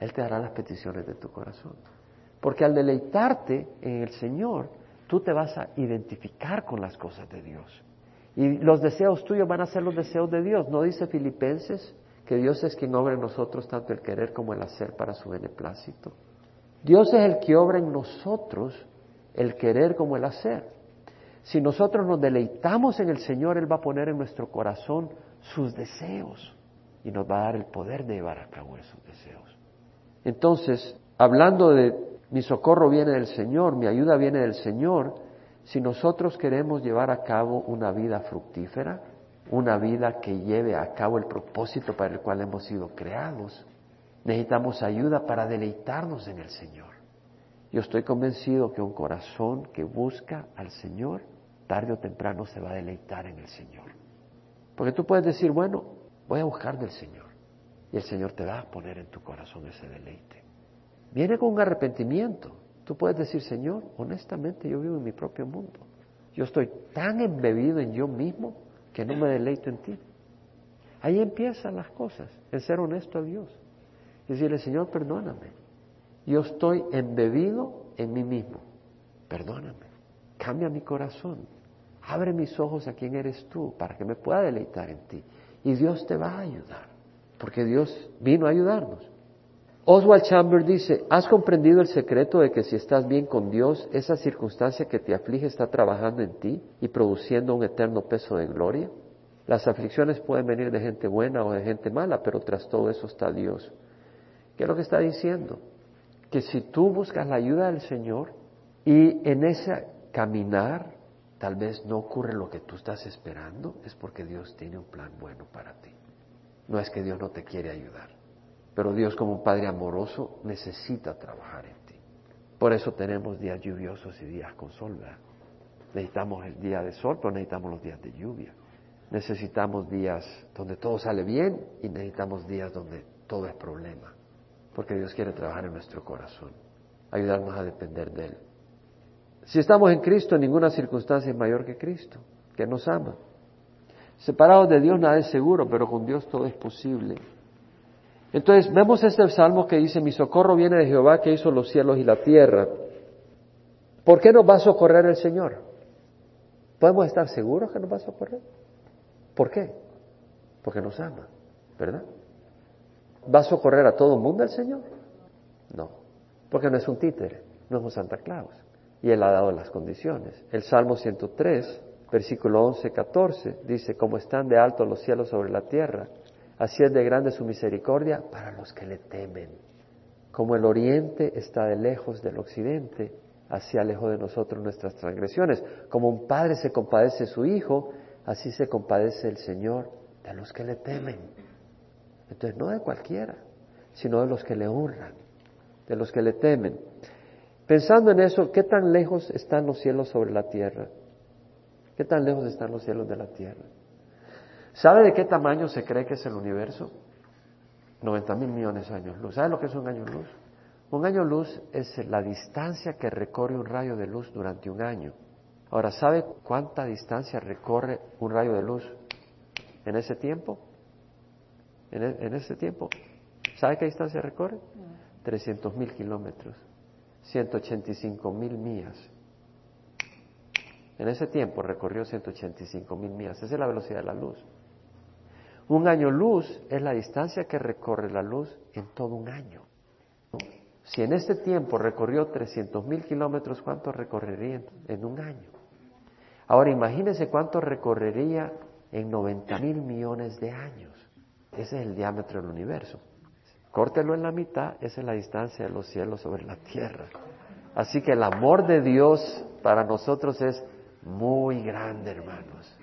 Él te dará las peticiones de tu corazón. Porque al deleitarte en el Señor, tú te vas a identificar con las cosas de Dios. Y los deseos tuyos van a ser los deseos de Dios. ¿No dice Filipenses que Dios es quien obra en nosotros tanto el querer como el hacer para su beneplácito? Dios es el que obra en nosotros el querer como el hacer. Si nosotros nos deleitamos en el Señor, Él va a poner en nuestro corazón sus deseos y nos va a dar el poder de llevar a cabo esos deseos. Entonces, hablando de mi socorro viene del Señor, mi ayuda viene del Señor. Si nosotros queremos llevar a cabo una vida fructífera, una vida que lleve a cabo el propósito para el cual hemos sido creados, necesitamos ayuda para deleitarnos en el Señor. Yo estoy convencido que un corazón que busca al Señor, tarde o temprano se va a deleitar en el Señor. Porque tú puedes decir, bueno, voy a buscar del Señor. Y el Señor te va a poner en tu corazón ese deleite. Viene con un arrepentimiento. Tú puedes decir, Señor, honestamente yo vivo en mi propio mundo. Yo estoy tan embebido en yo mismo que no me deleito en ti. Ahí empiezan las cosas, en ser honesto a Dios. Y decirle, Señor, perdóname. Yo estoy embebido en mí mismo. Perdóname. Cambia mi corazón. Abre mis ojos a quién eres tú para que me pueda deleitar en ti. Y Dios te va a ayudar. Porque Dios vino a ayudarnos. Oswald Chambers dice, ¿has comprendido el secreto de que si estás bien con Dios, esa circunstancia que te aflige está trabajando en ti y produciendo un eterno peso de gloria? Las aflicciones pueden venir de gente buena o de gente mala, pero tras todo eso está Dios. ¿Qué es lo que está diciendo? Que si tú buscas la ayuda del Señor y en ese caminar tal vez no ocurre lo que tú estás esperando, es porque Dios tiene un plan bueno para ti. No es que Dios no te quiere ayudar. Pero Dios como un Padre amoroso necesita trabajar en ti. Por eso tenemos días lluviosos y días con sol. Necesitamos el día de sol, pero necesitamos los días de lluvia. Necesitamos días donde todo sale bien y necesitamos días donde todo es problema. Porque Dios quiere trabajar en nuestro corazón, ayudarnos a depender de Él. Si estamos en Cristo, ninguna circunstancia es mayor que Cristo, que nos ama. Separados de Dios nada es seguro, pero con Dios todo es posible. Entonces vemos este salmo que dice, mi socorro viene de Jehová que hizo los cielos y la tierra. ¿Por qué nos va a socorrer el Señor? ¿Podemos estar seguros que nos va a socorrer? ¿Por qué? Porque nos ama, ¿verdad? ¿Va a socorrer a todo el mundo el Señor? No, porque no es un títere, no es un Santa Claus. Y Él ha dado las condiciones. El Salmo 103, versículo 11, 14, dice, como están de alto los cielos sobre la tierra, Así es de grande su misericordia para los que le temen. Como el oriente está de lejos del occidente, así alejó de nosotros nuestras transgresiones. Como un padre se compadece de su hijo, así se compadece el Señor de los que le temen. Entonces, no de cualquiera, sino de los que le honran, de los que le temen. Pensando en eso, ¿qué tan lejos están los cielos sobre la tierra? ¿Qué tan lejos están los cielos de la tierra? ¿Sabe de qué tamaño se cree que es el universo? 90 mil millones de años luz. ¿Sabe lo que es un año luz? Un año luz es la distancia que recorre un rayo de luz durante un año. Ahora, ¿sabe cuánta distancia recorre un rayo de luz en ese tiempo? En, e, ese tiempo. ¿Sabe qué distancia recorre? 300 mil kilómetros, 185 mil millas. En ese tiempo recorrió 185 mil millas. Esa es la velocidad de la luz. Un año luz es la distancia que recorre la luz en todo un año. Si en este tiempo recorrió 300 mil kilómetros, ¿cuánto recorrería en un año? Ahora imagínense cuánto recorrería en 90 mil millones de años. Ese es el diámetro del universo. Córtelo en la mitad, esa es la distancia de los cielos sobre la tierra. Así que el amor de Dios para nosotros es muy grande, hermanos.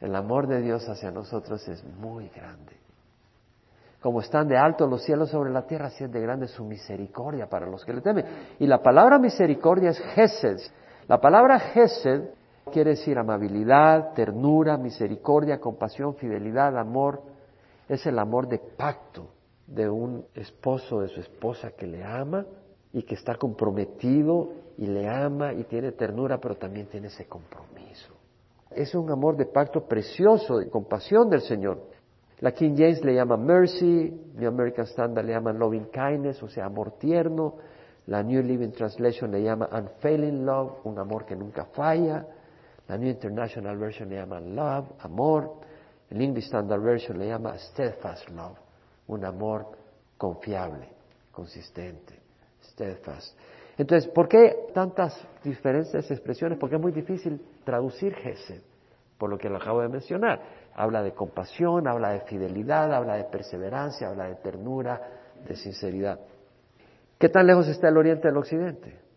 El amor de Dios hacia nosotros es muy grande. Como están de alto los cielos sobre la tierra, así es de grande su misericordia para los que le temen. Y la palabra misericordia es Gesed. La palabra Gesed quiere decir amabilidad, ternura, misericordia, compasión, fidelidad, amor. Es el amor de pacto de un esposo, de su esposa que le ama y que está comprometido y le ama y tiene ternura, pero también tiene ese compromiso. Es un amor de pacto precioso, de compasión del Señor. La King James le llama mercy, New American Standard le llama loving kindness, o sea, amor tierno. La New Living Translation le llama unfailing love, un amor que nunca falla. La New International Version le llama love, amor. El English Standard Version le llama steadfast love, un amor confiable, consistente, steadfast. Entonces, ¿por qué tantas diferentes expresiones? Porque es muy difícil traducir Gesed, por lo que lo acabo de mencionar. Habla de compasión, habla de fidelidad, habla de perseverancia, habla de ternura, de sinceridad. ¿Qué tan lejos está el oriente del occidente?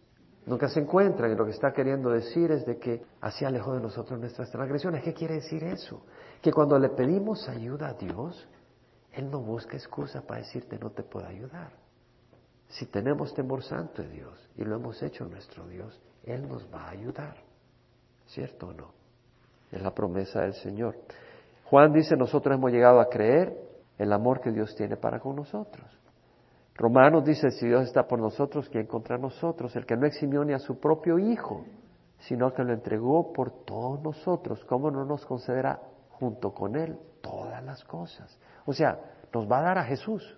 Nunca se encuentran y lo que está queriendo decir es de que así alejó de nosotros nuestras transgresiones. ¿Qué quiere decir eso? Que cuando le pedimos ayuda a Dios, Él no busca excusa para decirte no te puedo ayudar. Si tenemos temor santo de Dios y lo hemos hecho nuestro Dios, Él nos va a ayudar. ¿Cierto o no? Es la promesa del Señor. Juan dice, nosotros hemos llegado a creer el amor que Dios tiene para con nosotros. Romanos dice, si Dios está por nosotros, ¿quién contra nosotros? El que no eximió ni a su propio Hijo, sino que lo entregó por todos nosotros. ¿Cómo no nos concederá junto con Él todas las cosas? O sea, nos va a dar a Jesús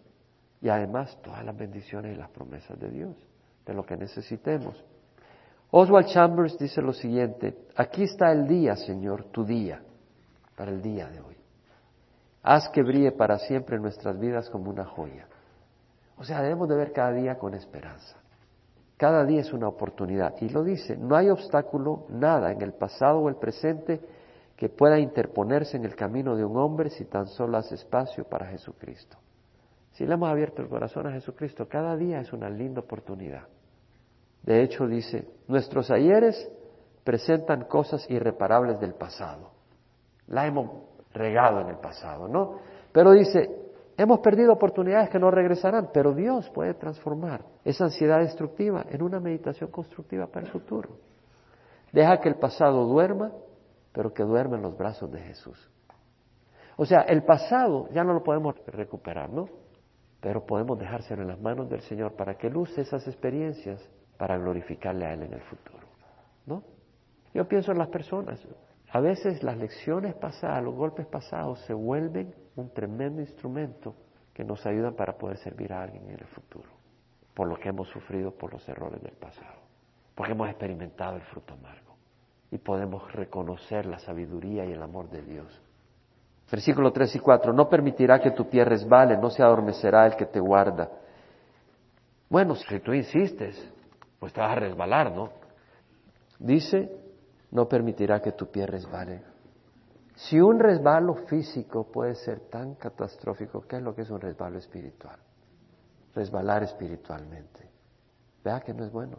y además todas las bendiciones y las promesas de Dios, de lo que necesitemos. Oswald Chambers dice lo siguiente, aquí está el día, Señor, tu día para el día de hoy. Haz que brille para siempre nuestras vidas como una joya. O sea, debemos de ver cada día con esperanza. Cada día es una oportunidad. Y lo dice, no hay obstáculo, nada en el pasado o el presente que pueda interponerse en el camino de un hombre si tan solo hace espacio para Jesucristo. Si le hemos abierto el corazón a Jesucristo, cada día es una linda oportunidad. De hecho, dice, nuestros ayeres presentan cosas irreparables del pasado la hemos regado en el pasado, ¿no? Pero dice, hemos perdido oportunidades que no regresarán, pero Dios puede transformar esa ansiedad destructiva en una meditación constructiva para el futuro. Deja que el pasado duerma, pero que duerma en los brazos de Jesús. O sea, el pasado ya no lo podemos recuperar, ¿no? Pero podemos dejárselo en las manos del Señor para que luce esas experiencias para glorificarle a Él en el futuro, ¿no? Yo pienso en las personas. A veces las lecciones pasadas, los golpes pasados se vuelven un tremendo instrumento que nos ayudan para poder servir a alguien en el futuro, por lo que hemos sufrido por los errores del pasado, porque hemos experimentado el fruto amargo y podemos reconocer la sabiduría y el amor de Dios. Versículo 3 y 4, no permitirá que tu pie resbale, no se adormecerá el que te guarda. Bueno, si tú insistes, pues te vas a resbalar, ¿no? Dice, no permitirá que tu pie resbale. Si un resbalo físico puede ser tan catastrófico, ¿qué es lo que es un resbalo espiritual? Resbalar espiritualmente. Vea que no es bueno.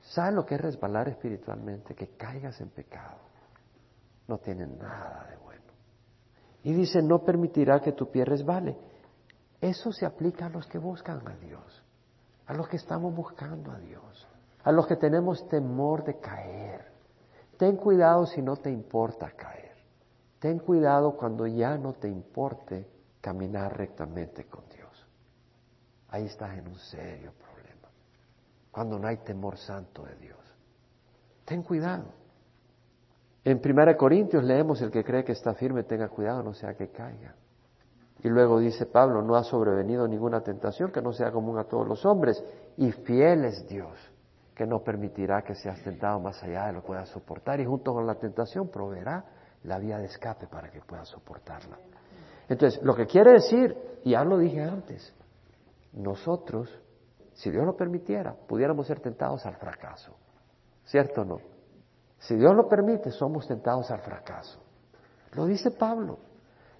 ¿Sabes lo que es resbalar espiritualmente? Que caigas en pecado. No tiene nada de bueno. Y dice, no permitirá que tu pie resbale. Eso se aplica a los que buscan a Dios, a los que estamos buscando a Dios, a los que tenemos temor de caer. Ten cuidado si no te importa caer. Ten cuidado cuando ya no te importe caminar rectamente con Dios. Ahí estás en un serio problema. Cuando no hay temor santo de Dios. Ten cuidado. En 1 Corintios leemos el que cree que está firme tenga cuidado, no sea que caiga. Y luego dice Pablo, no ha sobrevenido ninguna tentación que no sea común a todos los hombres. Y fiel es Dios, que no permitirá que seas tentado más allá de lo que puedas soportar. Y junto con la tentación proveerá la vía de escape para que puedas soportarla. Entonces, lo que quiere decir, y ya lo dije antes, nosotros, si Dios lo permitiera, pudiéramos ser tentados al fracaso. ¿Cierto o no? Si Dios lo permite, somos tentados al fracaso. Lo dice Pablo.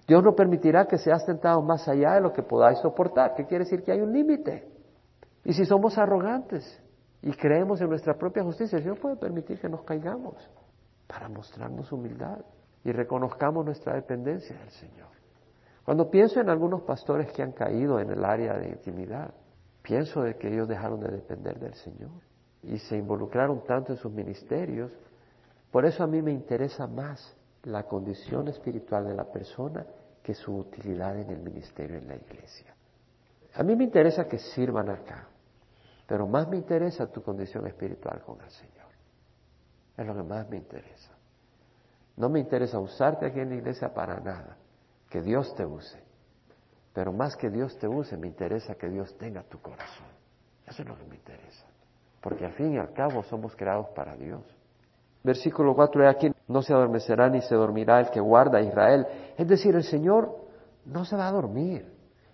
Dios no permitirá que seas tentado más allá de lo que podáis soportar. ¿Qué quiere decir? Que hay un límite. Y si somos arrogantes y creemos en nuestra propia justicia, Dios puede permitir que nos caigamos para mostrarnos humildad y reconozcamos nuestra dependencia del Señor. Cuando pienso en algunos pastores que han caído en el área de intimidad, pienso de que ellos dejaron de depender del Señor y se involucraron tanto en sus ministerios. Por eso a mí me interesa más la condición espiritual de la persona que su utilidad en el ministerio en la iglesia. A mí me interesa que sirvan acá, pero más me interesa tu condición espiritual con el Señor. Es lo que más me interesa. No me interesa usarte aquí en la iglesia para nada, que Dios te use. Pero más que Dios te use, me interesa que Dios tenga tu corazón. Eso es lo que me interesa. Porque al fin y al cabo somos creados para Dios. Versículo 4 de aquí, no se adormecerá ni se dormirá el que guarda a Israel. Es decir, el Señor no se va a dormir.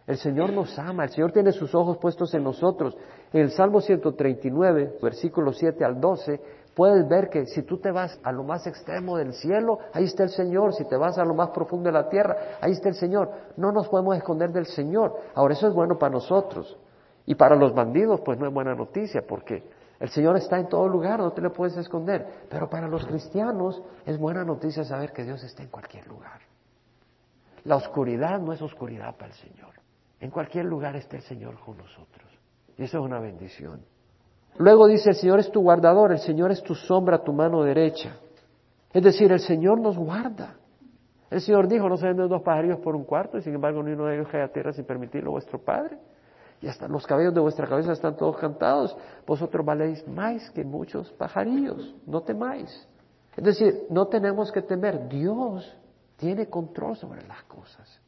El Señor nos ama, el Señor tiene sus ojos puestos en nosotros. En el Salmo 139, versículo 7 al 12, puedes ver que si tú te vas a lo más extremo del cielo, ahí está el Señor. Si te vas a lo más profundo de la tierra, ahí está el Señor. No nos podemos esconder del Señor. Ahora, eso es bueno para nosotros. Y para los bandidos, pues no es buena noticia, porque el Señor está en todo lugar, no te le puedes esconder. Pero para los cristianos es buena noticia saber que Dios está en cualquier lugar. La oscuridad no es oscuridad para el Señor. En cualquier lugar está el Señor con nosotros. Y eso es una bendición. Luego dice, el Señor es tu guardador, el Señor es tu sombra, tu mano derecha. Es decir, el Señor nos guarda. El Señor dijo, no se venden dos pajarillos por un cuarto, y sin embargo ni uno de ellos cae a tierra sin permitirlo vuestro Padre. Y hasta los cabellos de vuestra cabeza están todos cantados. Vosotros valéis más que muchos pajarillos, no temáis. Es decir, no tenemos que temer. Dios tiene control sobre las cosas.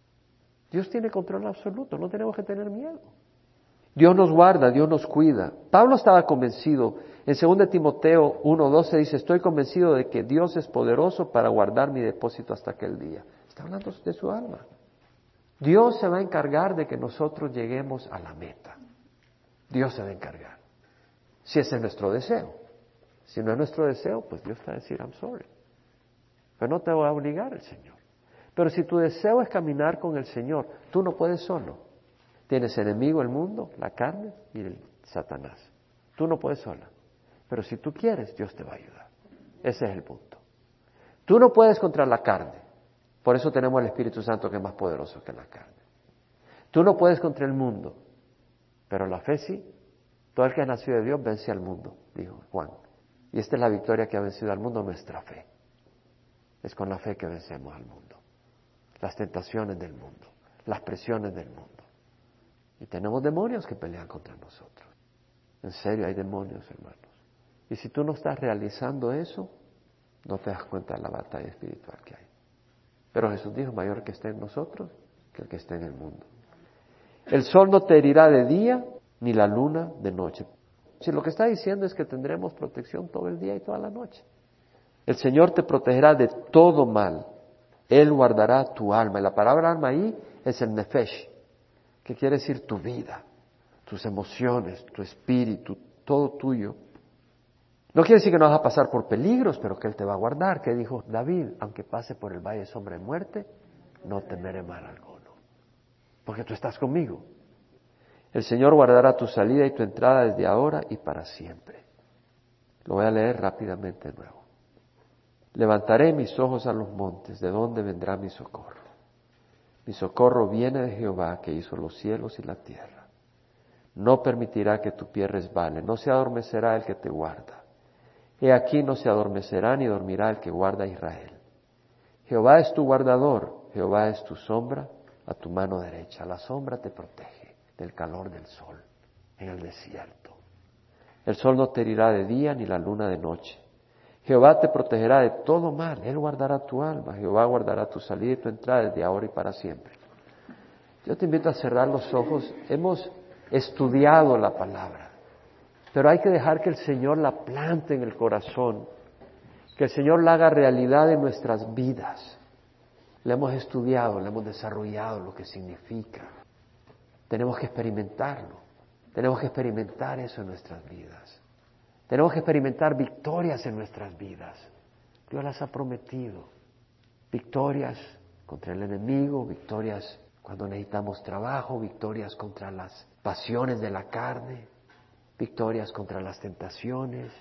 Dios tiene control absoluto, no tenemos que tener miedo. Dios nos guarda, Dios nos cuida. Pablo estaba convencido. En 2 Timoteo 1.12 dice, estoy convencido de que Dios es poderoso para guardar mi depósito hasta aquel día. Está hablando de su alma. Dios se va a encargar de que nosotros lleguemos a la meta. Dios se va a encargar. Si ese es nuestro deseo. Si no es nuestro deseo, pues Dios te va a decir, I'm sorry. Pero no te va a obligar el Señor. Pero si tu deseo es caminar con el Señor, tú no puedes solo. Tienes enemigo el mundo, la carne y el Satanás. Tú no puedes sola. Pero si tú quieres, Dios te va a ayudar. Ese es el punto. Tú no puedes contra la carne. Por eso tenemos el Espíritu Santo que es más poderoso que la carne. Tú no puedes contra el mundo. Pero la fe sí. Todo el que ha nacido de Dios vence al mundo, dijo Juan. Y esta es la victoria que ha vencido al mundo, nuestra fe. Es con la fe que vencemos al mundo. Las tentaciones del mundo, las presiones del mundo. Y tenemos demonios que pelean contra nosotros. En serio, hay demonios, hermanos. Y si tú no estás realizando eso, no te das cuenta de la batalla espiritual que hay. Pero Jesús dijo, mayor que esté en nosotros que el que esté en el mundo. El sol no te herirá de día, ni la luna de noche. Si lo que está diciendo es que tendremos protección todo el día y toda la noche. El Señor te protegerá de todo mal. Él guardará tu alma. Y la palabra alma ahí es el nefesh, ¿Qué quiere decir tu vida, tus emociones, tu espíritu, todo tuyo. No quiere decir que no vas a pasar por peligros, pero que Él te va a guardar. Que dijo David, aunque pase por el valle de sombra de muerte, no temeré mal alguno, porque tú estás conmigo. El Señor guardará tu salida y tu entrada desde ahora y para siempre. Lo voy a leer rápidamente de nuevo. Levantaré mis ojos a los montes, ¿de dónde vendrá mi socorro? Mi socorro viene de Jehová que hizo los cielos y la tierra. No permitirá que tu pie resbale, no se adormecerá el que te guarda. He aquí no se adormecerá ni dormirá el que guarda a Israel. Jehová es tu guardador, Jehová es tu sombra a tu mano derecha. La sombra te protege del calor del sol en el desierto. El sol no te herirá de día ni la luna de noche. Jehová te protegerá de todo mal, Él guardará tu alma, Jehová guardará tu salida y tu entrada desde ahora y para siempre. Yo te invito a cerrar los ojos, hemos estudiado la palabra, pero hay que dejar que el Señor la plante en el corazón, que el Señor la haga realidad en nuestras vidas. Le hemos estudiado, le hemos desarrollado lo que significa. Tenemos que experimentarlo, tenemos que experimentar eso en nuestras vidas. Tenemos que experimentar victorias en nuestras vidas. Dios las ha prometido. Victorias contra el enemigo, victorias cuando necesitamos trabajo, victorias contra las pasiones de la carne, victorias contra las tentaciones,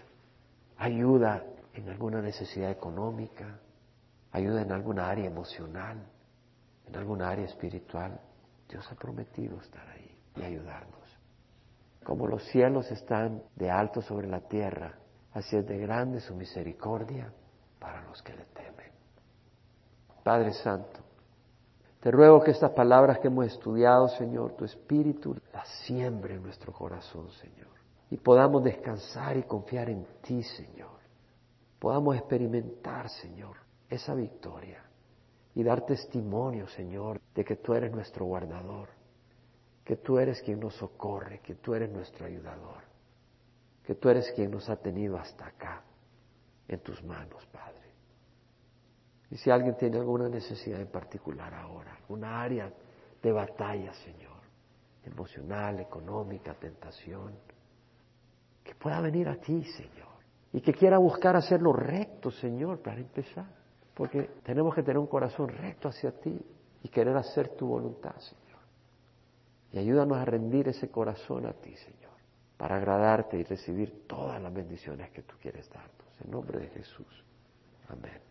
ayuda en alguna necesidad económica, ayuda en alguna área emocional, en alguna área espiritual. Dios ha prometido estar ahí y ayudarnos. Como los cielos están de alto sobre la tierra, así es de grande su misericordia para los que le temen. Padre Santo, te ruego que estas palabras que hemos estudiado, Señor, tu Espíritu las siembre en nuestro corazón, Señor, y podamos descansar y confiar en ti, Señor. Podamos experimentar, Señor, esa victoria y dar testimonio, Señor, de que tú eres nuestro guardador, que tú eres quien nos socorre, que tú eres nuestro ayudador, que tú eres quien nos ha tenido hasta acá, en tus manos, Padre. Y si alguien tiene alguna necesidad en particular ahora, alguna área de batalla, Señor, emocional, económica, tentación, que pueda venir a ti, Señor, y que quiera buscar hacer lo recto, Señor, para empezar, porque tenemos que tener un corazón recto hacia ti y querer hacer tu voluntad, Señor. Y ayúdanos a rendir ese corazón a ti, Señor, para agradarte y recibir todas las bendiciones que tú quieres darnos. En nombre de Jesús. Amén.